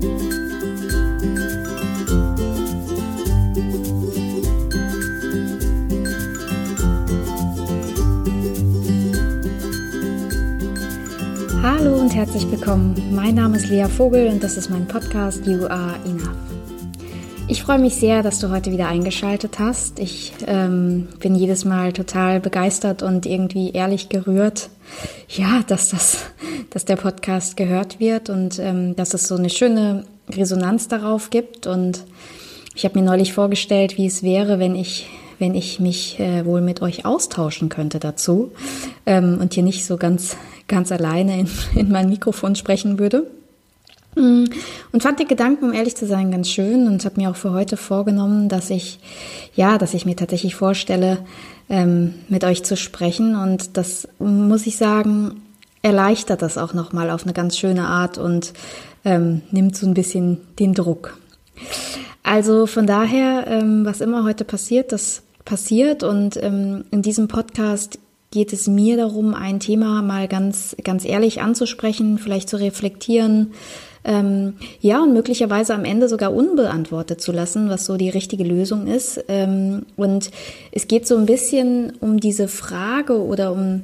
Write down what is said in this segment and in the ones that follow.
Hallo und herzlich willkommen. Mein Name ist Lea Vogel und das ist mein Podcast You Are Enough. Ich freue mich sehr, dass du heute wieder eingeschaltet hast. Ich ähm, bin jedes Mal total begeistert und irgendwie ehrlich gerührt, ja, dass das, dass der Podcast gehört wird und ähm, dass es so eine schöne Resonanz darauf gibt. Und ich habe mir neulich vorgestellt, wie es wäre, wenn ich wenn ich mich äh, wohl mit euch austauschen könnte dazu ähm, und hier nicht so ganz, ganz alleine in, in mein Mikrofon sprechen würde. Mm, und fand die Gedanken, um ehrlich zu sein, ganz schön und habe mir auch für heute vorgenommen, dass ich, ja, dass ich mir tatsächlich vorstelle, ähm, mit euch zu sprechen. Und das muss ich sagen, erleichtert das auch nochmal auf eine ganz schöne Art und ähm, nimmt so ein bisschen den Druck. Also von daher, ähm, was immer heute passiert, das passiert. Und ähm, in diesem Podcast geht es mir darum, ein Thema mal ganz, ganz ehrlich anzusprechen, vielleicht zu reflektieren, ähm, ja, und möglicherweise am Ende sogar unbeantwortet zu lassen, was so die richtige Lösung ist. Ähm, und es geht so ein bisschen um diese Frage oder um,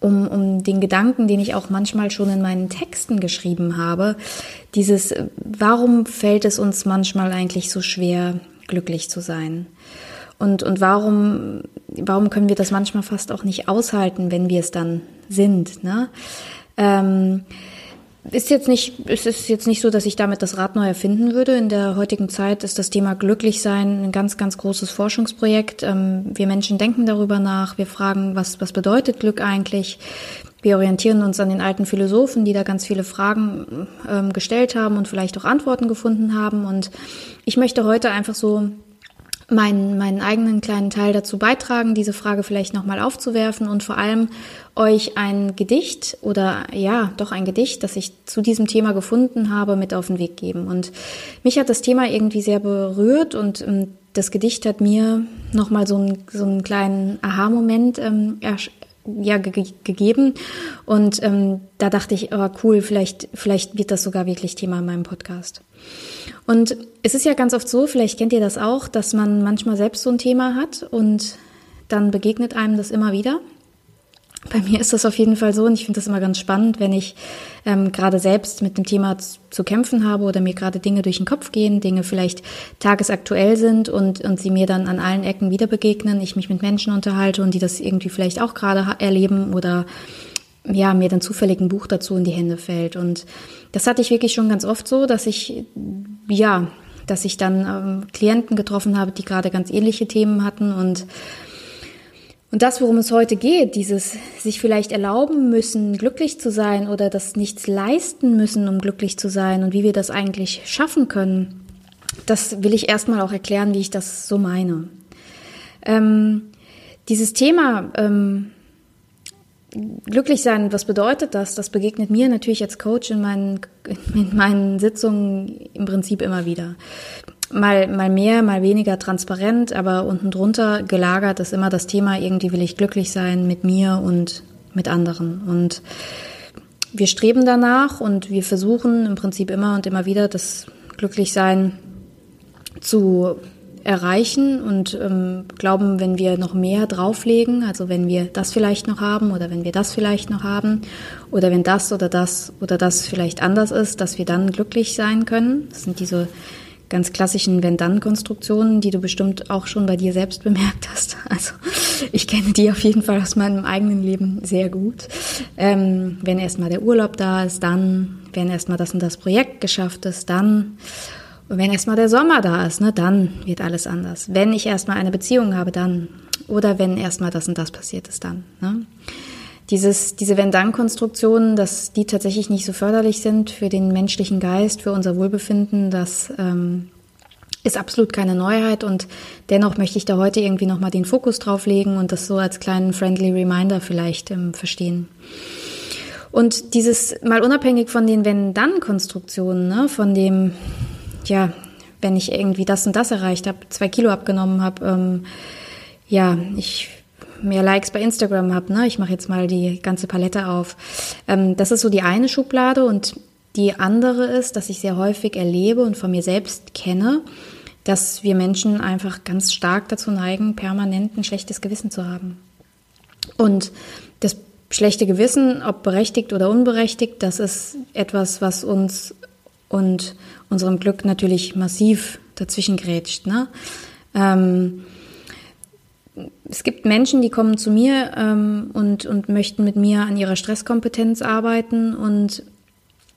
um, um den Gedanken, den ich auch manchmal schon in meinen Texten geschrieben habe. Dieses, warum fällt es uns manchmal eigentlich so schwer, glücklich zu sein? Und, und warum, warum können wir das manchmal fast auch nicht aushalten, wenn wir es dann sind? Ne? Ähm, ist jetzt nicht, es ist jetzt nicht so, dass ich damit das Rad neu erfinden würde. In der heutigen Zeit ist das Thema Glücklichsein ein ganz, ganz großes Forschungsprojekt. Ähm, wir Menschen denken darüber nach. Wir fragen, was, was bedeutet Glück eigentlich? Wir orientieren uns an den alten Philosophen, die da ganz viele Fragen ähm, gestellt haben und vielleicht auch Antworten gefunden haben. Und ich möchte heute einfach so meinen, meinen eigenen kleinen Teil dazu beitragen, diese Frage vielleicht nochmal aufzuwerfen und vor allem euch ein Gedicht oder ja, doch ein Gedicht, das ich zu diesem Thema gefunden habe, mit auf den Weg geben. Und mich hat das Thema irgendwie sehr berührt und ähm, das Gedicht hat mir nochmal so, einen, so einen kleinen Aha-Moment ähm, ja, ge gegeben. Und ähm, da dachte ich, oh, cool, vielleicht, vielleicht wird das sogar wirklich Thema in meinem Podcast. Und es ist ja ganz oft so, vielleicht kennt ihr das auch, dass man manchmal selbst so ein Thema hat und dann begegnet einem das immer wieder. Bei mir ist das auf jeden Fall so und ich finde das immer ganz spannend, wenn ich ähm, gerade selbst mit dem Thema zu, zu kämpfen habe oder mir gerade Dinge durch den Kopf gehen, Dinge vielleicht tagesaktuell sind und, und sie mir dann an allen Ecken wieder begegnen, ich mich mit Menschen unterhalte und die das irgendwie vielleicht auch gerade erleben oder ja, mir dann zufällig ein Buch dazu in die Hände fällt. Und das hatte ich wirklich schon ganz oft so, dass ich, ja, dass ich dann ähm, Klienten getroffen habe, die gerade ganz ähnliche Themen hatten und und das, worum es heute geht, dieses sich vielleicht erlauben müssen, glücklich zu sein oder das nichts leisten müssen, um glücklich zu sein und wie wir das eigentlich schaffen können, das will ich erstmal auch erklären, wie ich das so meine. Ähm, dieses Thema ähm, glücklich sein, was bedeutet das? Das begegnet mir natürlich als Coach in meinen, in meinen Sitzungen im Prinzip immer wieder. Mal, mal mehr, mal weniger transparent, aber unten drunter gelagert ist immer das Thema, irgendwie will ich glücklich sein mit mir und mit anderen. Und wir streben danach und wir versuchen im Prinzip immer und immer wieder das Glücklichsein zu erreichen und ähm, glauben, wenn wir noch mehr drauflegen, also wenn wir das vielleicht noch haben oder wenn wir das vielleicht noch haben oder wenn das oder das oder das vielleicht anders ist, dass wir dann glücklich sein können. Das sind diese ganz klassischen Wenn-Dann-Konstruktionen, die du bestimmt auch schon bei dir selbst bemerkt hast. Also ich kenne die auf jeden Fall aus meinem eigenen Leben sehr gut. Ähm, wenn erstmal der Urlaub da ist, dann, wenn erstmal das und das Projekt geschafft ist, dann und wenn erstmal der Sommer da ist, ne, dann wird alles anders. Wenn ich erstmal eine Beziehung habe, dann. Oder wenn erstmal das und das passiert ist, dann. Ne? Dieses, diese Wenn-Dann-Konstruktionen, dass die tatsächlich nicht so förderlich sind für den menschlichen Geist, für unser Wohlbefinden, das ähm, ist absolut keine Neuheit und dennoch möchte ich da heute irgendwie nochmal den Fokus drauf legen und das so als kleinen friendly Reminder vielleicht ähm, verstehen. Und dieses mal unabhängig von den Wenn-Dann-Konstruktionen, ne, von dem ja, wenn ich irgendwie das und das erreicht habe, zwei Kilo abgenommen habe, ähm, ja, ich mehr Likes bei Instagram habe, ne? Ich mache jetzt mal die ganze Palette auf. Ähm, das ist so die eine Schublade und Die andere ist, dass ich sehr häufig erlebe und von mir selbst kenne, dass wir Menschen einfach ganz stark dazu neigen, permanent ein schlechtes Gewissen zu haben. Und das schlechte Gewissen, ob berechtigt oder unberechtigt, das ist etwas, was uns und unserem Glück natürlich massiv dazwischen grätscht. Ne? Ähm, es gibt Menschen, die kommen zu mir ähm, und, und möchten mit mir an ihrer Stresskompetenz arbeiten. Und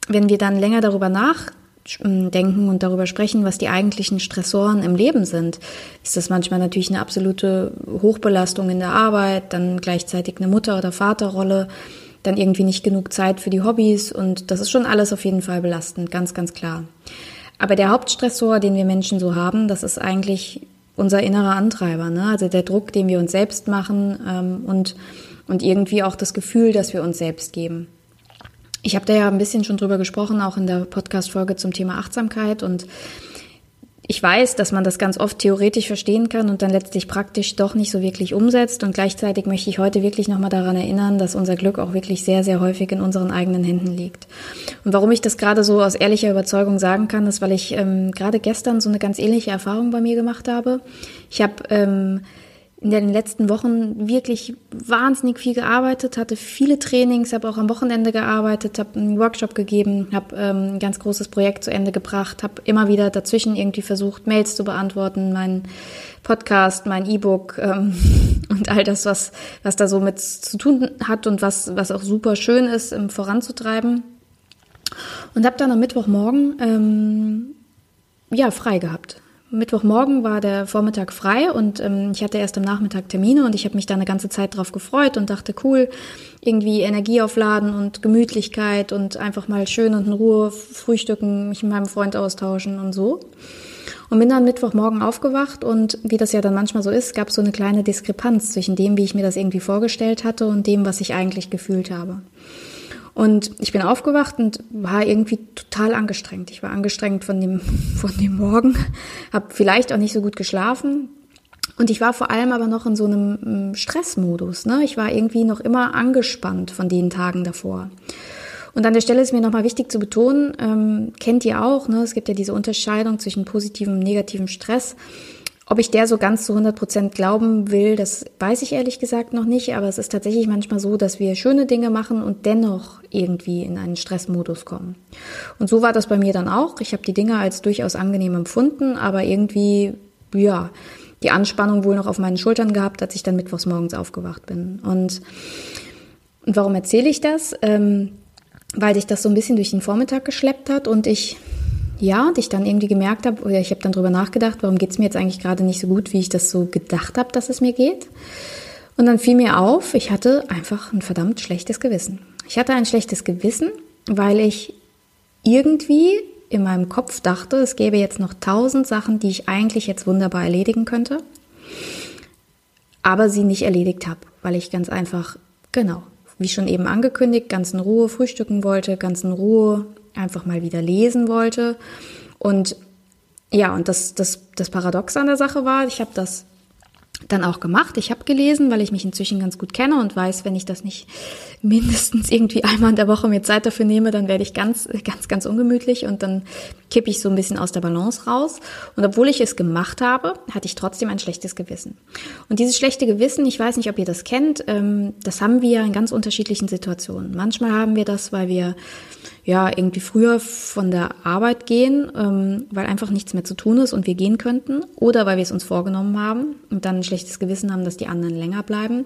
wenn wir dann länger darüber nachdenken und darüber sprechen, was die eigentlichen Stressoren im Leben sind, ist das manchmal natürlich eine absolute Hochbelastung in der Arbeit, dann gleichzeitig eine Mutter- oder Vaterrolle, dann irgendwie nicht genug Zeit für die Hobbys und das ist schon alles auf jeden Fall belastend, ganz, ganz klar. Aber der Hauptstressor, den wir Menschen so haben, das ist eigentlich unser innerer Antreiber, ne? also der Druck, den wir uns selbst machen ähm, und, und irgendwie auch das Gefühl, das wir uns selbst geben. Ich habe da ja ein bisschen schon drüber gesprochen, auch in der Podcast-Folge zum Thema Achtsamkeit und ich weiß, dass man das ganz oft theoretisch verstehen kann und dann letztlich praktisch doch nicht so wirklich umsetzt. Und gleichzeitig möchte ich heute wirklich nochmal daran erinnern, dass unser Glück auch wirklich sehr, sehr häufig in unseren eigenen Händen liegt. Und warum ich das gerade so aus ehrlicher Überzeugung sagen kann, ist, weil ich ähm, gerade gestern so eine ganz ähnliche Erfahrung bei mir gemacht habe. Ich habe ähm, in den letzten Wochen wirklich wahnsinnig viel gearbeitet, hatte viele Trainings, habe auch am Wochenende gearbeitet, habe einen Workshop gegeben, habe ähm, ein ganz großes Projekt zu Ende gebracht, habe immer wieder dazwischen irgendwie versucht, Mails zu beantworten, meinen Podcast, mein E-Book ähm, und all das, was, was da so mit zu tun hat und was, was auch super schön ist, ähm, voranzutreiben. Und habe dann am Mittwochmorgen ähm, ja frei gehabt Mittwochmorgen war der Vormittag frei und ähm, ich hatte erst am Nachmittag Termine und ich habe mich da eine ganze Zeit drauf gefreut und dachte, cool, irgendwie Energie aufladen und Gemütlichkeit und einfach mal schön und in Ruhe frühstücken, mich mit meinem Freund austauschen und so. Und bin dann Mittwochmorgen aufgewacht und wie das ja dann manchmal so ist, gab es so eine kleine Diskrepanz zwischen dem, wie ich mir das irgendwie vorgestellt hatte und dem, was ich eigentlich gefühlt habe. Und ich bin aufgewacht und war irgendwie total angestrengt. Ich war angestrengt von dem, von dem Morgen, habe vielleicht auch nicht so gut geschlafen. Und ich war vor allem aber noch in so einem mm, Stressmodus. Ne? Ich war irgendwie noch immer angespannt von den Tagen davor. Und an der Stelle ist mir nochmal wichtig zu betonen, ähm, kennt ihr auch, ne? es gibt ja diese Unterscheidung zwischen positivem und negativem Stress. Ob ich der so ganz zu 100 Prozent glauben will, das weiß ich ehrlich gesagt noch nicht. Aber es ist tatsächlich manchmal so, dass wir schöne Dinge machen und dennoch irgendwie in einen Stressmodus kommen. Und so war das bei mir dann auch. Ich habe die Dinge als durchaus angenehm empfunden, aber irgendwie, ja, die Anspannung wohl noch auf meinen Schultern gehabt, als ich dann mittwochs morgens aufgewacht bin. Und, und warum erzähle ich das? Ähm, weil sich das so ein bisschen durch den Vormittag geschleppt hat und ich ja, und ich dann irgendwie gemerkt habe, oder ich habe dann drüber nachgedacht, warum geht es mir jetzt eigentlich gerade nicht so gut, wie ich das so gedacht habe, dass es mir geht. Und dann fiel mir auf, ich hatte einfach ein verdammt schlechtes Gewissen. Ich hatte ein schlechtes Gewissen, weil ich irgendwie in meinem Kopf dachte, es gäbe jetzt noch tausend Sachen, die ich eigentlich jetzt wunderbar erledigen könnte, aber sie nicht erledigt habe, weil ich ganz einfach, genau, wie schon eben angekündigt, ganz in Ruhe frühstücken wollte, ganz in Ruhe einfach mal wieder lesen wollte. Und ja, und das, das, das Paradox an der Sache war, ich habe das dann auch gemacht. Ich habe gelesen, weil ich mich inzwischen ganz gut kenne und weiß, wenn ich das nicht mindestens irgendwie einmal in der Woche mir Zeit dafür nehme, dann werde ich ganz, ganz, ganz ungemütlich und dann kippe ich so ein bisschen aus der Balance raus. Und obwohl ich es gemacht habe, hatte ich trotzdem ein schlechtes Gewissen. Und dieses schlechte Gewissen, ich weiß nicht, ob ihr das kennt, ähm, das haben wir in ganz unterschiedlichen Situationen. Manchmal haben wir das, weil wir ja, irgendwie früher von der Arbeit gehen, ähm, weil einfach nichts mehr zu tun ist und wir gehen könnten. Oder weil wir es uns vorgenommen haben und dann ein schlechtes Gewissen haben, dass die anderen länger bleiben.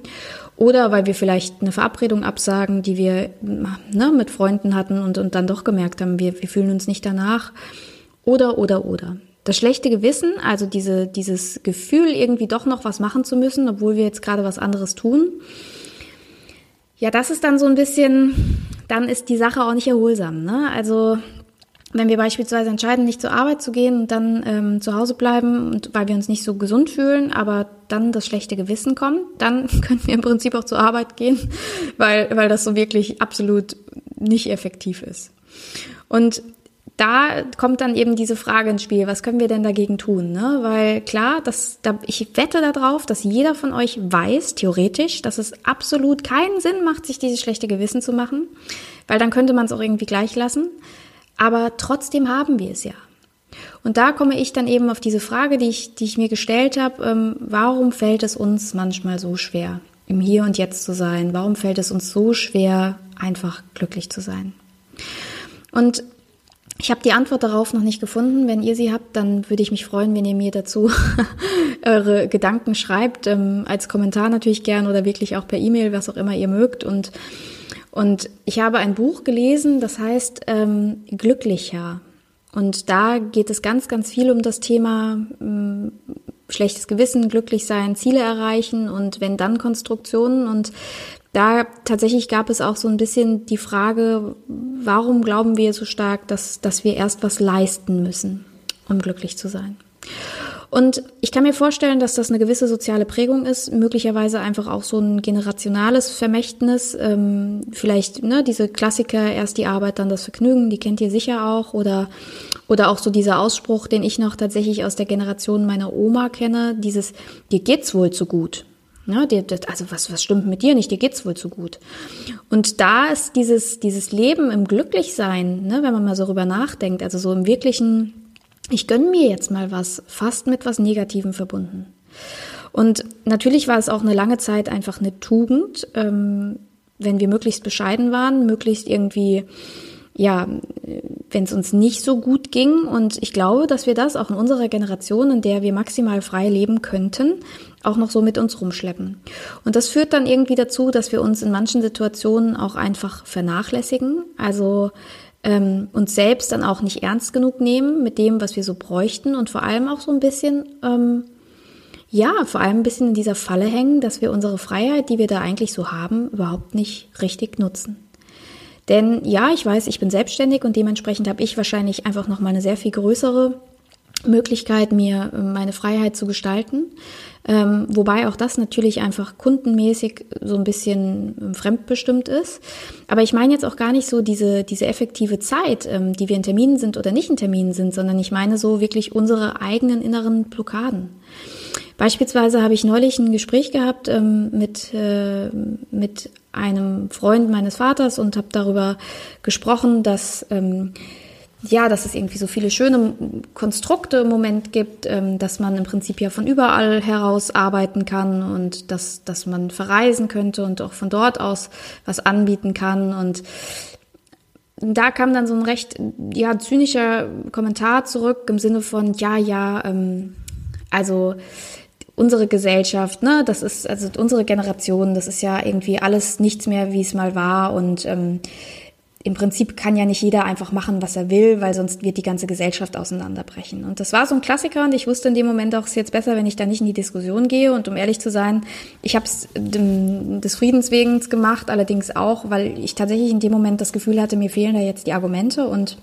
Oder weil wir vielleicht eine Verabredung absagen, die wir ne, mit Freunden hatten und, und dann doch gemerkt haben, wir, wir fühlen uns nicht danach. Oder, oder, oder. Das schlechte Gewissen, also diese, dieses Gefühl, irgendwie doch noch was machen zu müssen, obwohl wir jetzt gerade was anderes tun. Ja, das ist dann so ein bisschen dann ist die Sache auch nicht erholsam. Ne? Also wenn wir beispielsweise entscheiden, nicht zur Arbeit zu gehen und dann ähm, zu Hause bleiben, und weil wir uns nicht so gesund fühlen, aber dann das schlechte Gewissen kommt, dann können wir im Prinzip auch zur Arbeit gehen, weil, weil das so wirklich absolut nicht effektiv ist. Und da kommt dann eben diese Frage ins Spiel, was können wir denn dagegen tun? Ne? Weil klar, das, da, ich wette darauf, dass jeder von euch weiß, theoretisch, dass es absolut keinen Sinn macht, sich dieses schlechte Gewissen zu machen, weil dann könnte man es auch irgendwie gleich lassen. Aber trotzdem haben wir es ja. Und da komme ich dann eben auf diese Frage, die ich, die ich mir gestellt habe, ähm, warum fällt es uns manchmal so schwer, im Hier und Jetzt zu sein? Warum fällt es uns so schwer, einfach glücklich zu sein? Und ich habe die Antwort darauf noch nicht gefunden. Wenn ihr sie habt, dann würde ich mich freuen, wenn ihr mir dazu eure Gedanken schreibt. Ähm, als Kommentar natürlich gern oder wirklich auch per E-Mail, was auch immer ihr mögt. Und, und ich habe ein Buch gelesen, das heißt ähm, Glücklicher. Und da geht es ganz, ganz viel um das Thema ähm, schlechtes Gewissen, glücklich sein, Ziele erreichen und wenn dann Konstruktionen. Und da tatsächlich gab es auch so ein bisschen die Frage, warum glauben wir so stark, dass, dass wir erst was leisten müssen, um glücklich zu sein? Und ich kann mir vorstellen, dass das eine gewisse soziale Prägung ist, möglicherweise einfach auch so ein generationales Vermächtnis. Ähm, vielleicht ne, diese Klassiker, erst die Arbeit, dann das Vergnügen, die kennt ihr sicher auch. Oder, oder auch so dieser Ausspruch, den ich noch tatsächlich aus der Generation meiner Oma kenne, dieses, dir geht's wohl zu gut. Ja, dir, also was, was stimmt mit dir nicht? Dir geht's wohl zu gut. Und da ist dieses, dieses Leben im Glücklichsein, ne, wenn man mal so rüber nachdenkt, also so im wirklichen ich gönne mir jetzt mal was, fast mit was Negativem verbunden. Und natürlich war es auch eine lange Zeit einfach eine Tugend, ähm, wenn wir möglichst bescheiden waren, möglichst irgendwie, ja, wenn es uns nicht so gut ging. Und ich glaube, dass wir das auch in unserer Generation, in der wir maximal frei leben könnten, auch noch so mit uns rumschleppen. Und das führt dann irgendwie dazu, dass wir uns in manchen Situationen auch einfach vernachlässigen. Also ähm, uns selbst dann auch nicht ernst genug nehmen mit dem, was wir so bräuchten und vor allem auch so ein bisschen, ähm, ja, vor allem ein bisschen in dieser Falle hängen, dass wir unsere Freiheit, die wir da eigentlich so haben, überhaupt nicht richtig nutzen. Denn ja, ich weiß, ich bin selbstständig und dementsprechend habe ich wahrscheinlich einfach noch mal eine sehr viel größere Möglichkeit, mir äh, meine Freiheit zu gestalten. Ähm, wobei auch das natürlich einfach kundenmäßig so ein bisschen ähm, fremdbestimmt ist. Aber ich meine jetzt auch gar nicht so diese, diese effektive Zeit, ähm, die wir in Terminen sind oder nicht in Terminen sind, sondern ich meine so wirklich unsere eigenen inneren Blockaden. Beispielsweise habe ich neulich ein Gespräch gehabt ähm, mit, äh, mit einem Freund meines Vaters und habe darüber gesprochen, dass ähm, ja, dass es irgendwie so viele schöne Konstrukte im Moment gibt, ähm, dass man im Prinzip ja von überall heraus arbeiten kann und dass, dass man verreisen könnte und auch von dort aus was anbieten kann. Und da kam dann so ein recht ja, zynischer Kommentar zurück im Sinne von, ja, ja, ähm, also unsere Gesellschaft, ne, das ist also unsere Generation, das ist ja irgendwie alles nichts mehr, wie es mal war und ähm, im Prinzip kann ja nicht jeder einfach machen, was er will, weil sonst wird die ganze Gesellschaft auseinanderbrechen. Und das war so ein Klassiker und ich wusste in dem Moment auch, es ist jetzt besser, wenn ich da nicht in die Diskussion gehe. Und um ehrlich zu sein, ich habe es des Friedens wegen gemacht, allerdings auch, weil ich tatsächlich in dem Moment das Gefühl hatte, mir fehlen da jetzt die Argumente und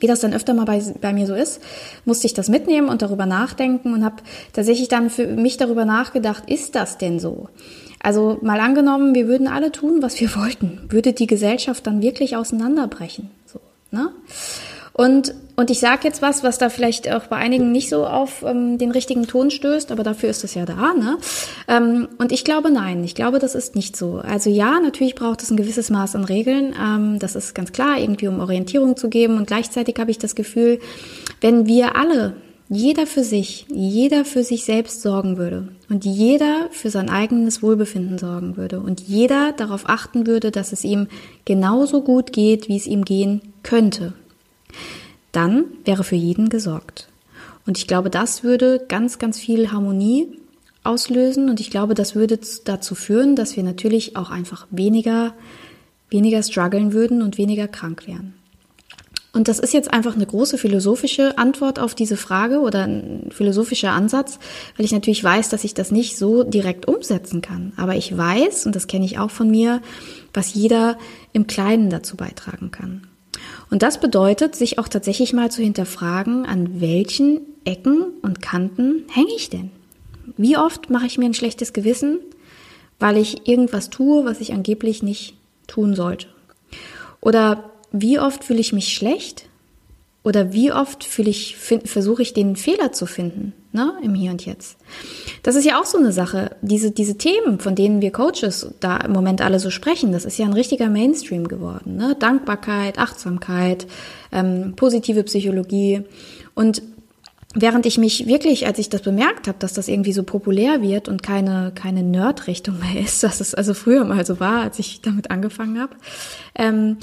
wie das dann öfter mal bei, bei mir so ist, musste ich das mitnehmen und darüber nachdenken und habe tatsächlich dann für mich darüber nachgedacht, ist das denn so? Also mal angenommen, wir würden alle tun, was wir wollten, würde die Gesellschaft dann wirklich auseinanderbrechen. So, ne? Und, und ich sage jetzt was, was da vielleicht auch bei einigen nicht so auf ähm, den richtigen Ton stößt, aber dafür ist es ja da. Ne? Ähm, und ich glaube nein, ich glaube, das ist nicht so. Also ja, natürlich braucht es ein gewisses Maß an Regeln, ähm, das ist ganz klar, irgendwie um Orientierung zu geben. Und gleichzeitig habe ich das Gefühl, wenn wir alle jeder für sich, jeder für sich selbst sorgen würde und jeder für sein eigenes Wohlbefinden sorgen würde und jeder darauf achten würde, dass es ihm genauso gut geht, wie es ihm gehen könnte, dann wäre für jeden gesorgt. Und ich glaube, das würde ganz, ganz viel Harmonie auslösen und ich glaube, das würde dazu führen, dass wir natürlich auch einfach weniger, weniger strugglen würden und weniger krank wären. Und das ist jetzt einfach eine große philosophische Antwort auf diese Frage oder ein philosophischer Ansatz, weil ich natürlich weiß, dass ich das nicht so direkt umsetzen kann. Aber ich weiß, und das kenne ich auch von mir, was jeder im Kleinen dazu beitragen kann. Und das bedeutet, sich auch tatsächlich mal zu hinterfragen, an welchen Ecken und Kanten hänge ich denn? Wie oft mache ich mir ein schlechtes Gewissen, weil ich irgendwas tue, was ich angeblich nicht tun sollte? Oder wie oft fühle ich mich schlecht oder wie oft fühle ich, versuche ich den Fehler zu finden, ne, im Hier und Jetzt. Das ist ja auch so eine Sache. Diese, diese Themen, von denen wir Coaches da im Moment alle so sprechen, das ist ja ein richtiger Mainstream geworden, ne? Dankbarkeit, Achtsamkeit, ähm, positive Psychologie und Während ich mich wirklich, als ich das bemerkt habe, dass das irgendwie so populär wird und keine, keine Nerd-Richtung mehr ist, dass es also früher mal so war, als ich damit angefangen habe, ähm,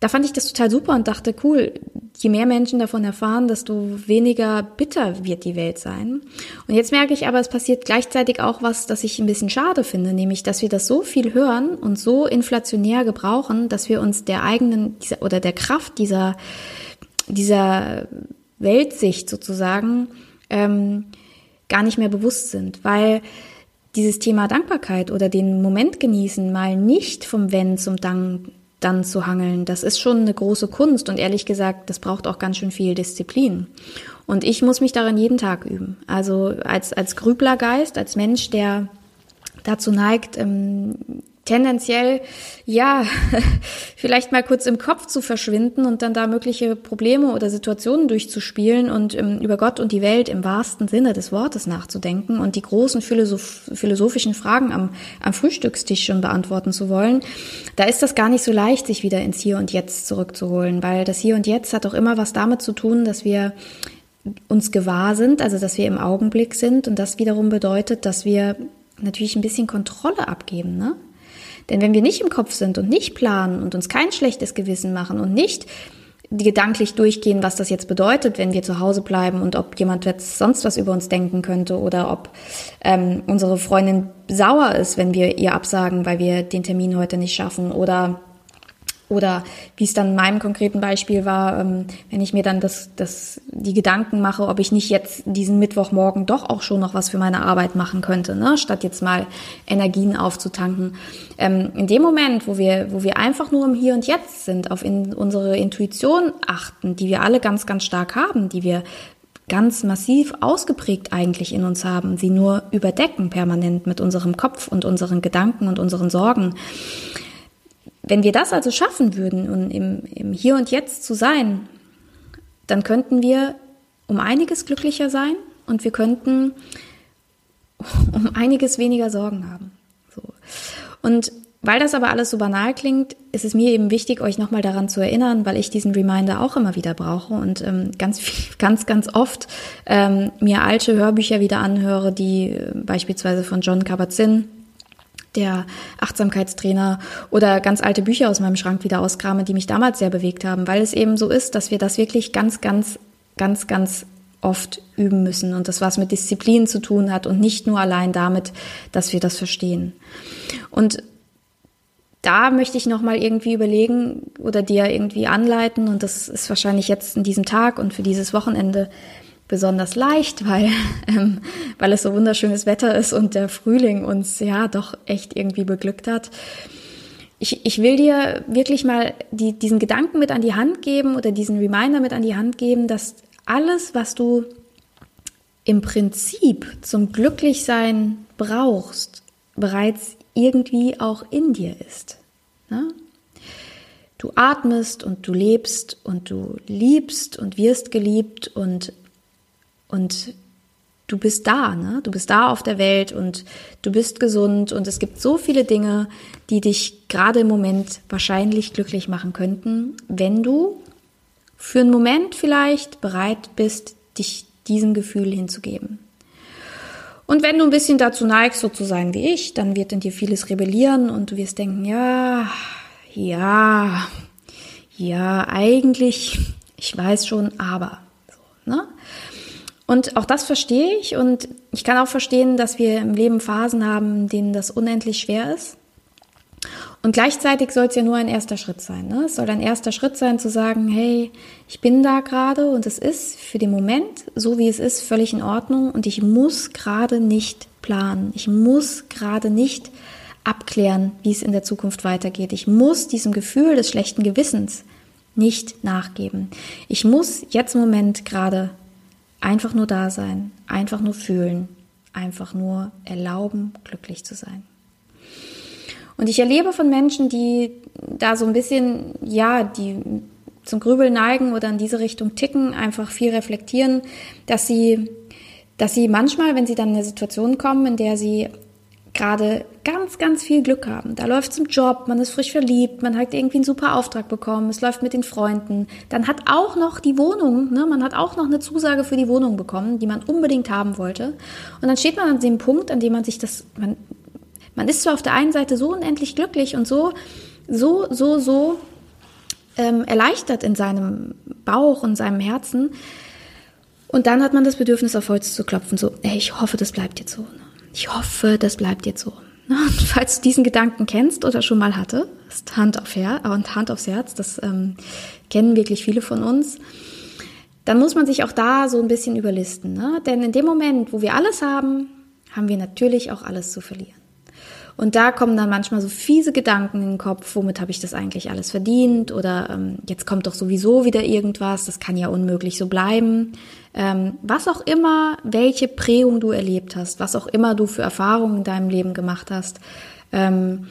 da fand ich das total super und dachte, cool, je mehr Menschen davon erfahren, desto weniger bitter wird die Welt sein. Und jetzt merke ich aber, es passiert gleichzeitig auch was, das ich ein bisschen schade finde, nämlich, dass wir das so viel hören und so inflationär gebrauchen, dass wir uns der eigenen dieser, oder der Kraft dieser, dieser Weltsicht sozusagen ähm, gar nicht mehr bewusst sind, weil dieses Thema Dankbarkeit oder den Moment genießen mal nicht vom Wenn zum Dank dann zu hangeln, das ist schon eine große Kunst und ehrlich gesagt, das braucht auch ganz schön viel Disziplin. Und ich muss mich darin jeden Tag üben. Also als, als Grüblergeist, als Mensch, der dazu neigt, ähm, tendenziell, ja, vielleicht mal kurz im Kopf zu verschwinden und dann da mögliche Probleme oder Situationen durchzuspielen und ähm, über Gott und die Welt im wahrsten Sinne des Wortes nachzudenken und die großen Philosoph philosophischen Fragen am, am Frühstückstisch schon beantworten zu wollen, da ist das gar nicht so leicht, sich wieder ins Hier und Jetzt zurückzuholen, weil das Hier und Jetzt hat auch immer was damit zu tun, dass wir uns gewahr sind, also dass wir im Augenblick sind und das wiederum bedeutet, dass wir natürlich ein bisschen Kontrolle abgeben, ne? Denn wenn wir nicht im Kopf sind und nicht planen und uns kein schlechtes Gewissen machen und nicht gedanklich durchgehen, was das jetzt bedeutet, wenn wir zu Hause bleiben und ob jemand jetzt sonst was über uns denken könnte oder ob ähm, unsere Freundin sauer ist, wenn wir ihr absagen, weil wir den Termin heute nicht schaffen oder oder wie es dann in meinem konkreten Beispiel war, ähm, wenn ich mir dann das, das, die Gedanken mache, ob ich nicht jetzt diesen Mittwochmorgen doch auch schon noch was für meine Arbeit machen könnte, ne? statt jetzt mal Energien aufzutanken. Ähm, in dem Moment, wo wir, wo wir einfach nur im Hier und Jetzt sind, auf in unsere Intuition achten, die wir alle ganz, ganz stark haben, die wir ganz massiv ausgeprägt eigentlich in uns haben, sie nur überdecken permanent mit unserem Kopf und unseren Gedanken und unseren Sorgen wenn wir das also schaffen würden, um im, im Hier und Jetzt zu sein, dann könnten wir um einiges glücklicher sein und wir könnten um einiges weniger Sorgen haben. So. Und weil das aber alles so banal klingt, ist es mir eben wichtig, euch nochmal daran zu erinnern, weil ich diesen Reminder auch immer wieder brauche und ähm, ganz, ganz, ganz oft ähm, mir alte Hörbücher wieder anhöre, die äh, beispielsweise von John Kabat-Zinn der Achtsamkeitstrainer oder ganz alte Bücher aus meinem Schrank wieder auskrame, die mich damals sehr bewegt haben, weil es eben so ist, dass wir das wirklich ganz, ganz, ganz, ganz oft üben müssen und das was mit Disziplin zu tun hat und nicht nur allein damit, dass wir das verstehen. Und da möchte ich nochmal irgendwie überlegen oder dir irgendwie anleiten und das ist wahrscheinlich jetzt in diesem Tag und für dieses Wochenende besonders leicht, weil, ähm, weil es so wunderschönes Wetter ist und der Frühling uns ja doch echt irgendwie beglückt hat. Ich, ich will dir wirklich mal die, diesen Gedanken mit an die Hand geben oder diesen Reminder mit an die Hand geben, dass alles, was du im Prinzip zum Glücklichsein brauchst, bereits irgendwie auch in dir ist. Ne? Du atmest und du lebst und du liebst und wirst geliebt und und du bist da, ne? Du bist da auf der Welt und du bist gesund und es gibt so viele Dinge, die dich gerade im Moment wahrscheinlich glücklich machen könnten, wenn du für einen Moment vielleicht bereit bist, dich diesem Gefühl hinzugeben. Und wenn du ein bisschen dazu neigst, so zu sein wie ich, dann wird in dir vieles rebellieren und du wirst denken, ja, ja, ja, eigentlich, ich weiß schon, aber, so, ne? Und auch das verstehe ich und ich kann auch verstehen, dass wir im Leben Phasen haben, denen das unendlich schwer ist. Und gleichzeitig soll es ja nur ein erster Schritt sein. Ne? Es soll ein erster Schritt sein zu sagen, hey, ich bin da gerade und es ist für den Moment, so wie es ist, völlig in Ordnung und ich muss gerade nicht planen. Ich muss gerade nicht abklären, wie es in der Zukunft weitergeht. Ich muss diesem Gefühl des schlechten Gewissens nicht nachgeben. Ich muss jetzt im Moment gerade Einfach nur da sein, einfach nur fühlen, einfach nur erlauben, glücklich zu sein. Und ich erlebe von Menschen, die da so ein bisschen, ja, die zum Grübeln neigen oder in diese Richtung ticken, einfach viel reflektieren, dass sie, dass sie manchmal, wenn sie dann in eine Situation kommen, in der sie gerade ganz, ganz viel Glück haben. Da läuft es im Job, man ist frisch verliebt, man hat irgendwie einen super Auftrag bekommen, es läuft mit den Freunden. Dann hat auch noch die Wohnung, ne, man hat auch noch eine Zusage für die Wohnung bekommen, die man unbedingt haben wollte. Und dann steht man an dem Punkt, an dem man sich das, man, man ist zwar auf der einen Seite so unendlich glücklich und so, so, so, so ähm, erleichtert in seinem Bauch und seinem Herzen. Und dann hat man das Bedürfnis, auf Holz zu klopfen, so, ey, ich hoffe, das bleibt jetzt so. Ne? Ich hoffe, das bleibt jetzt so. Und falls du diesen Gedanken kennst oder schon mal hatte, ist Hand, auf Her und Hand aufs Herz, das ähm, kennen wirklich viele von uns, dann muss man sich auch da so ein bisschen überlisten. Ne? Denn in dem Moment, wo wir alles haben, haben wir natürlich auch alles zu verlieren. Und da kommen dann manchmal so fiese Gedanken in den Kopf, womit habe ich das eigentlich alles verdient? Oder ähm, jetzt kommt doch sowieso wieder irgendwas, das kann ja unmöglich so bleiben. Ähm, was auch immer, welche Prägung du erlebt hast, was auch immer du für Erfahrungen in deinem Leben gemacht hast. Ähm,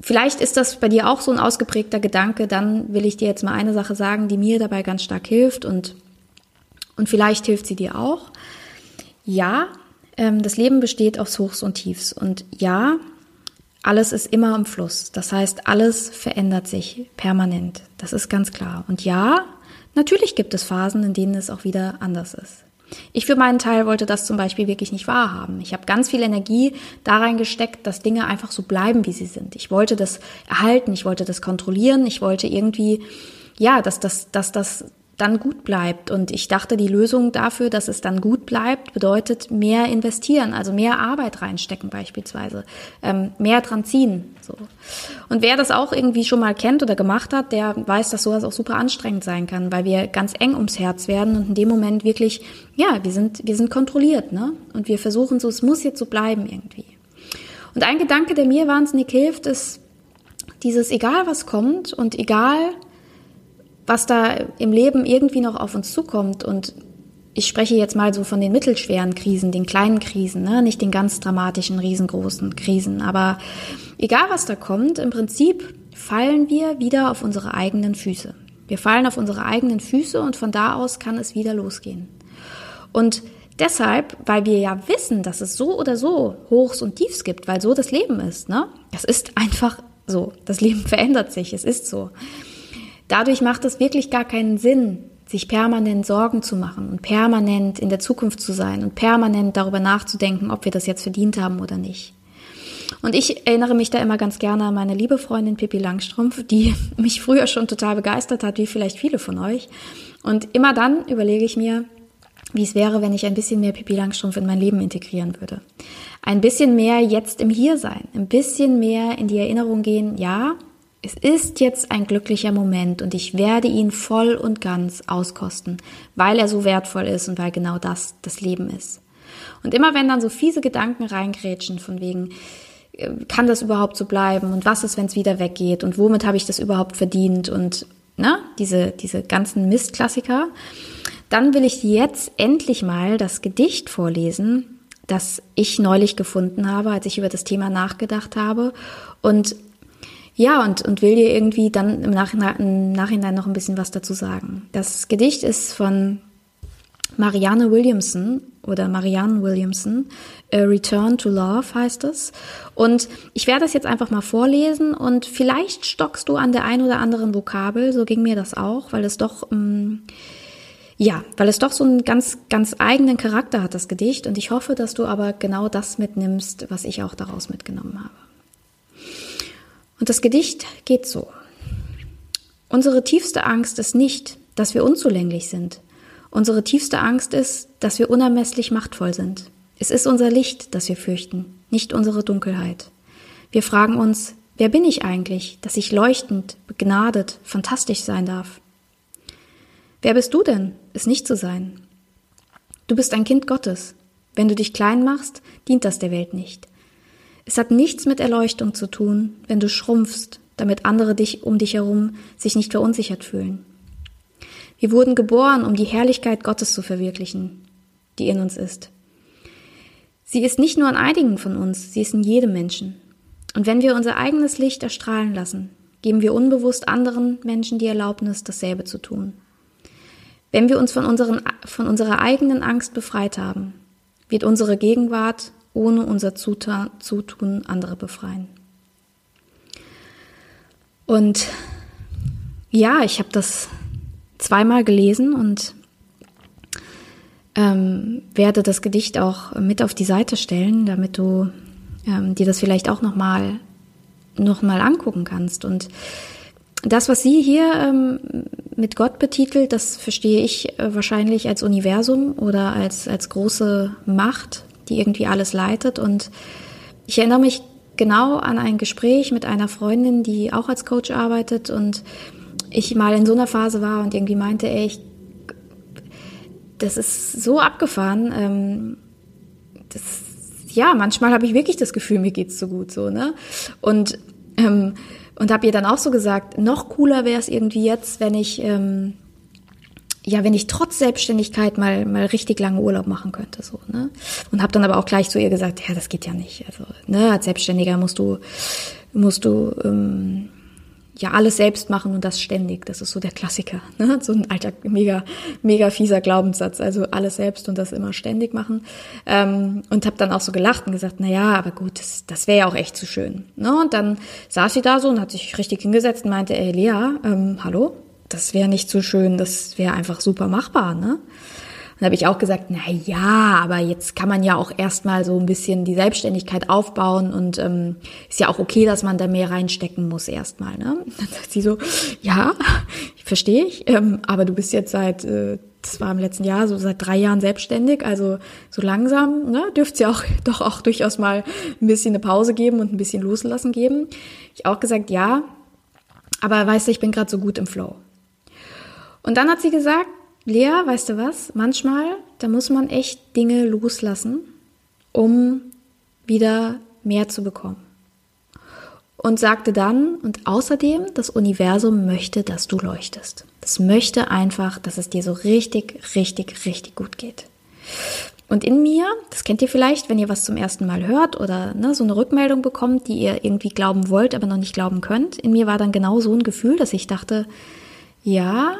vielleicht ist das bei dir auch so ein ausgeprägter Gedanke, dann will ich dir jetzt mal eine Sache sagen, die mir dabei ganz stark hilft und, und vielleicht hilft sie dir auch. Ja, ähm, das Leben besteht aus Hochs und Tiefs. Und ja, alles ist immer im Fluss. Das heißt, alles verändert sich permanent. Das ist ganz klar. Und ja, natürlich gibt es Phasen, in denen es auch wieder anders ist. Ich für meinen Teil wollte das zum Beispiel wirklich nicht wahrhaben. Ich habe ganz viel Energie da reingesteckt, dass Dinge einfach so bleiben, wie sie sind. Ich wollte das erhalten, ich wollte das kontrollieren, ich wollte irgendwie, ja, dass das, dass das dann gut bleibt. Und ich dachte, die Lösung dafür, dass es dann gut bleibt, bedeutet mehr investieren, also mehr Arbeit reinstecken beispielsweise, ähm, mehr dran ziehen. So. Und wer das auch irgendwie schon mal kennt oder gemacht hat, der weiß, dass sowas auch super anstrengend sein kann, weil wir ganz eng ums Herz werden und in dem Moment wirklich, ja, wir sind, wir sind kontrolliert, ne? Und wir versuchen so, es muss jetzt so bleiben irgendwie. Und ein Gedanke, der mir wahnsinnig hilft, ist dieses, egal was kommt und egal, was da im Leben irgendwie noch auf uns zukommt. Und ich spreche jetzt mal so von den mittelschweren Krisen, den kleinen Krisen, ne? nicht den ganz dramatischen, riesengroßen Krisen. Aber egal was da kommt, im Prinzip fallen wir wieder auf unsere eigenen Füße. Wir fallen auf unsere eigenen Füße und von da aus kann es wieder losgehen. Und deshalb, weil wir ja wissen, dass es so oder so Hochs und Tiefs gibt, weil so das Leben ist, ne? Das ist einfach so. Das Leben verändert sich. Es ist so. Dadurch macht es wirklich gar keinen Sinn, sich permanent Sorgen zu machen und permanent in der Zukunft zu sein und permanent darüber nachzudenken, ob wir das jetzt verdient haben oder nicht. Und ich erinnere mich da immer ganz gerne an meine liebe Freundin Pippi Langstrumpf, die mich früher schon total begeistert hat, wie vielleicht viele von euch. Und immer dann überlege ich mir, wie es wäre, wenn ich ein bisschen mehr Pippi Langstrumpf in mein Leben integrieren würde. Ein bisschen mehr jetzt im Hier sein, ein bisschen mehr in die Erinnerung gehen, ja, es ist jetzt ein glücklicher Moment und ich werde ihn voll und ganz auskosten, weil er so wertvoll ist und weil genau das das Leben ist. Und immer wenn dann so fiese Gedanken reingrätschen von wegen, äh, kann das überhaupt so bleiben und was ist, wenn es wieder weggeht und womit habe ich das überhaupt verdient und ne, diese, diese ganzen Mistklassiker, dann will ich jetzt endlich mal das Gedicht vorlesen, das ich neulich gefunden habe, als ich über das Thema nachgedacht habe und ja, und, und will dir irgendwie dann im Nachhinein, im Nachhinein noch ein bisschen was dazu sagen. Das Gedicht ist von Marianne Williamson oder Marianne Williamson. A Return to Love heißt es. Und ich werde das jetzt einfach mal vorlesen und vielleicht stockst du an der ein oder anderen Vokabel. So ging mir das auch, weil es doch, ähm, ja, weil es doch so einen ganz, ganz eigenen Charakter hat, das Gedicht. Und ich hoffe, dass du aber genau das mitnimmst, was ich auch daraus mitgenommen habe. Und das Gedicht geht so. Unsere tiefste Angst ist nicht, dass wir unzulänglich sind. Unsere tiefste Angst ist, dass wir unermesslich machtvoll sind. Es ist unser Licht, das wir fürchten, nicht unsere Dunkelheit. Wir fragen uns, wer bin ich eigentlich, dass ich leuchtend, begnadet, fantastisch sein darf? Wer bist du denn, es nicht zu sein? Du bist ein Kind Gottes. Wenn du dich klein machst, dient das der Welt nicht. Es hat nichts mit Erleuchtung zu tun, wenn du schrumpfst, damit andere dich um dich herum sich nicht verunsichert fühlen. Wir wurden geboren, um die Herrlichkeit Gottes zu verwirklichen, die in uns ist. Sie ist nicht nur in einigen von uns, sie ist in jedem Menschen. Und wenn wir unser eigenes Licht erstrahlen lassen, geben wir unbewusst anderen Menschen die Erlaubnis, dasselbe zu tun. Wenn wir uns von, unseren, von unserer eigenen Angst befreit haben, wird unsere Gegenwart ohne unser Zutun andere befreien. Und ja, ich habe das zweimal gelesen und ähm, werde das Gedicht auch mit auf die Seite stellen, damit du ähm, dir das vielleicht auch nochmal noch mal angucken kannst. Und das, was sie hier ähm, mit Gott betitelt, das verstehe ich äh, wahrscheinlich als Universum oder als, als große Macht, die irgendwie alles leitet. Und ich erinnere mich genau an ein Gespräch mit einer Freundin, die auch als Coach arbeitet und ich mal in so einer Phase war und irgendwie meinte, ey, ich, das ist so abgefahren. Ähm, das, ja, manchmal habe ich wirklich das Gefühl, mir geht's so gut so, ne? Und ähm, und habe ihr dann auch so gesagt, noch cooler wäre es irgendwie jetzt, wenn ich ähm, ja, wenn ich trotz Selbstständigkeit mal mal richtig lange Urlaub machen könnte, so ne. Und habe dann aber auch gleich zu ihr gesagt, ja, das geht ja nicht. Also ne, als Selbstständiger musst du musst du ähm, ja alles selbst machen und das ständig. Das ist so der Klassiker. Ne? So ein alter, mega, mega fieser Glaubenssatz. Also alles selbst und das immer ständig machen. Ähm, und habe dann auch so gelacht und gesagt, na ja, aber gut, das, das wäre ja auch echt zu schön. Ne? Und dann saß sie da so und hat sich richtig hingesetzt und meinte, ey Lea, ähm, hallo, das wäre nicht so schön, das wäre einfach super machbar. Ne? dann habe ich auch gesagt, na ja, aber jetzt kann man ja auch erstmal so ein bisschen die Selbstständigkeit aufbauen und ähm, ist ja auch okay, dass man da mehr reinstecken muss erstmal. Ne? Dann sagt sie so, ja, verstehe ich, ähm, aber du bist jetzt seit, äh, das war im letzten Jahr, so seit drei Jahren selbstständig, also so langsam ne, dürft ihr auch doch auch durchaus mal ein bisschen eine Pause geben und ein bisschen loslassen geben. Ich auch gesagt, ja, aber weißt du, ich bin gerade so gut im Flow. Und dann hat sie gesagt, Lea, weißt du was? Manchmal, da muss man echt Dinge loslassen, um wieder mehr zu bekommen. Und sagte dann, und außerdem, das Universum möchte, dass du leuchtest. Das möchte einfach, dass es dir so richtig, richtig, richtig gut geht. Und in mir, das kennt ihr vielleicht, wenn ihr was zum ersten Mal hört oder ne, so eine Rückmeldung bekommt, die ihr irgendwie glauben wollt, aber noch nicht glauben könnt. In mir war dann genau so ein Gefühl, dass ich dachte, ja,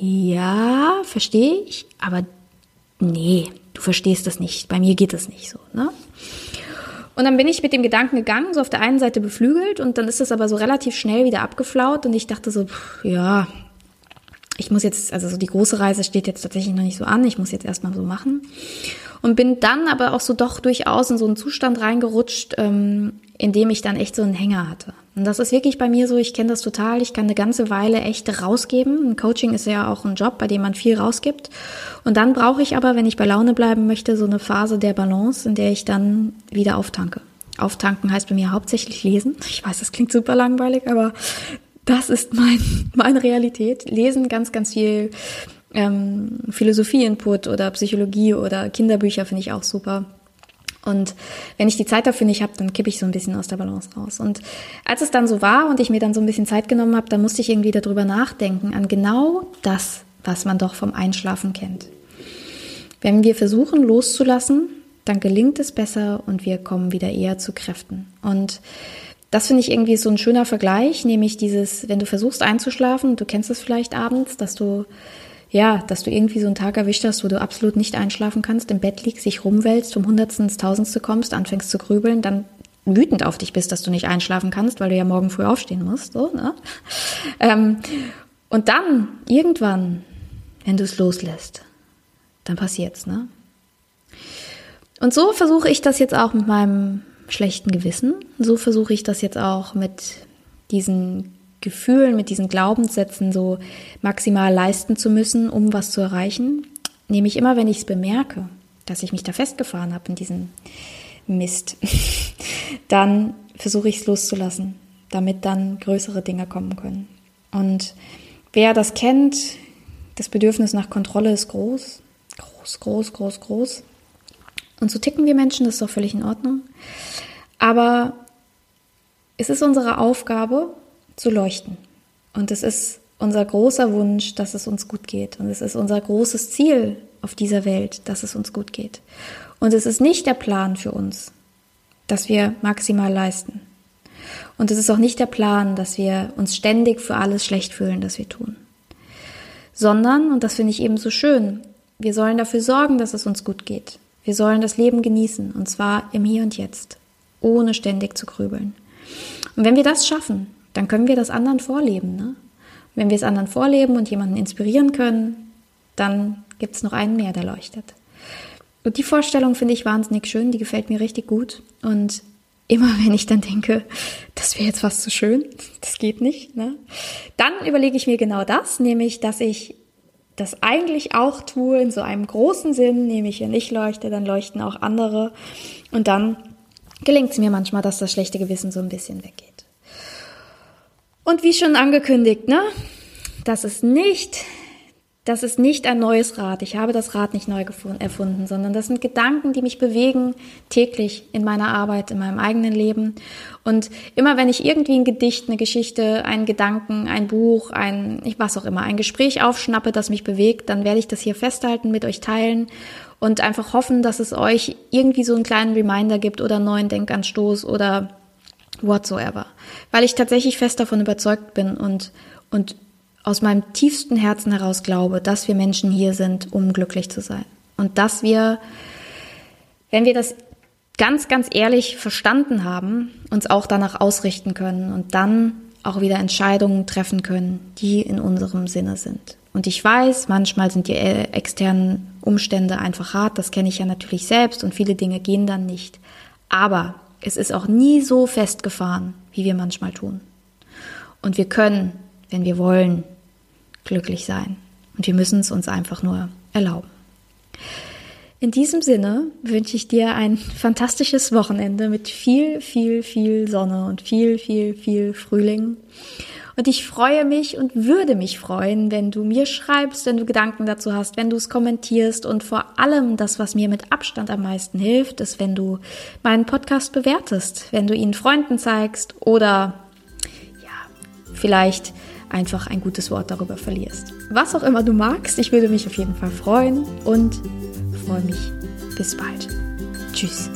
ja, verstehe ich, aber nee, du verstehst das nicht. Bei mir geht das nicht so. Ne? Und dann bin ich mit dem Gedanken gegangen, so auf der einen Seite beflügelt und dann ist das aber so relativ schnell wieder abgeflaut und ich dachte so, pff, ja, ich muss jetzt, also so die große Reise steht jetzt tatsächlich noch nicht so an, ich muss jetzt erstmal so machen. Und bin dann aber auch so doch durchaus in so einen Zustand reingerutscht, ähm, in dem ich dann echt so einen Hänger hatte. Und das ist wirklich bei mir so, ich kenne das total, ich kann eine ganze Weile echt rausgeben. Ein Coaching ist ja auch ein Job, bei dem man viel rausgibt. Und dann brauche ich aber, wenn ich bei Laune bleiben möchte, so eine Phase der Balance, in der ich dann wieder auftanke. Auftanken heißt bei mir hauptsächlich lesen. Ich weiß, das klingt super langweilig, aber das ist mein, meine Realität. Lesen ganz, ganz viel ähm, Philosophie-Input oder Psychologie oder Kinderbücher finde ich auch super. Und wenn ich die Zeit dafür nicht habe, dann kippe ich so ein bisschen aus der Balance raus. Und als es dann so war und ich mir dann so ein bisschen Zeit genommen habe, dann musste ich irgendwie darüber nachdenken, an genau das, was man doch vom Einschlafen kennt. Wenn wir versuchen loszulassen, dann gelingt es besser und wir kommen wieder eher zu Kräften. Und das finde ich irgendwie so ein schöner Vergleich, nämlich dieses, wenn du versuchst einzuschlafen, du kennst es vielleicht abends, dass du ja, dass du irgendwie so einen Tag erwischt hast, wo du absolut nicht einschlafen kannst, im Bett liegst, dich rumwälzt, vom Hundertsten ins Tausendste kommst, anfängst zu grübeln, dann wütend auf dich bist, dass du nicht einschlafen kannst, weil du ja morgen früh aufstehen musst. So, ne? Ähm, und dann, irgendwann, wenn du es loslässt, dann passiert's, ne? Und so versuche ich das jetzt auch mit meinem schlechten Gewissen. So versuche ich das jetzt auch mit diesen Gefühlen, mit diesen Glaubenssätzen so maximal leisten zu müssen, um was zu erreichen, nehme ich immer, wenn ich es bemerke, dass ich mich da festgefahren habe in diesem Mist, dann versuche ich es loszulassen, damit dann größere Dinge kommen können. Und wer das kennt, das Bedürfnis nach Kontrolle ist groß, groß, groß, groß, groß. Und so ticken wir Menschen, das ist doch völlig in Ordnung. Aber es ist unsere Aufgabe, zu leuchten. Und es ist unser großer Wunsch, dass es uns gut geht. Und es ist unser großes Ziel auf dieser Welt, dass es uns gut geht. Und es ist nicht der Plan für uns, dass wir maximal leisten. Und es ist auch nicht der Plan, dass wir uns ständig für alles schlecht fühlen, das wir tun. Sondern, und das finde ich eben so schön, wir sollen dafür sorgen, dass es uns gut geht. Wir sollen das Leben genießen, und zwar im Hier und Jetzt, ohne ständig zu grübeln. Und wenn wir das schaffen, dann können wir das anderen vorleben. Ne? wenn wir es anderen vorleben und jemanden inspirieren können, dann gibt es noch einen mehr, der leuchtet. Und die Vorstellung finde ich wahnsinnig schön, die gefällt mir richtig gut. Und immer wenn ich dann denke, das wäre jetzt fast zu schön, das geht nicht, ne? dann überlege ich mir genau das, nämlich, dass ich das eigentlich auch tue in so einem großen Sinn, nämlich wenn ich leuchte, dann leuchten auch andere. Und dann gelingt es mir manchmal, dass das schlechte Gewissen so ein bisschen weggeht. Und wie schon angekündigt, ne? Das ist nicht, das ist nicht ein neues Rad. Ich habe das Rad nicht neu erfunden, sondern das sind Gedanken, die mich bewegen täglich in meiner Arbeit, in meinem eigenen Leben. Und immer wenn ich irgendwie ein Gedicht, eine Geschichte, einen Gedanken, ein Buch, ein, was auch immer, ein Gespräch aufschnappe, das mich bewegt, dann werde ich das hier festhalten, mit euch teilen und einfach hoffen, dass es euch irgendwie so einen kleinen Reminder gibt oder einen neuen Denkanstoß oder whatsoever. Weil ich tatsächlich fest davon überzeugt bin und, und aus meinem tiefsten Herzen heraus glaube, dass wir Menschen hier sind, um glücklich zu sein. Und dass wir, wenn wir das ganz, ganz ehrlich verstanden haben, uns auch danach ausrichten können und dann auch wieder Entscheidungen treffen können, die in unserem Sinne sind. Und ich weiß, manchmal sind die äh, externen Umstände einfach hart, das kenne ich ja natürlich selbst und viele Dinge gehen dann nicht. Aber es ist auch nie so festgefahren, wie wir manchmal tun. Und wir können, wenn wir wollen, glücklich sein. Und wir müssen es uns einfach nur erlauben. In diesem Sinne wünsche ich dir ein fantastisches Wochenende mit viel, viel, viel Sonne und viel, viel, viel Frühling. Und ich freue mich und würde mich freuen, wenn du mir schreibst, wenn du Gedanken dazu hast, wenn du es kommentierst und vor allem das, was mir mit Abstand am meisten hilft, ist, wenn du meinen Podcast bewertest, wenn du ihn Freunden zeigst oder ja, vielleicht einfach ein gutes Wort darüber verlierst. Was auch immer du magst, ich würde mich auf jeden Fall freuen und freue mich. Bis bald. Tschüss.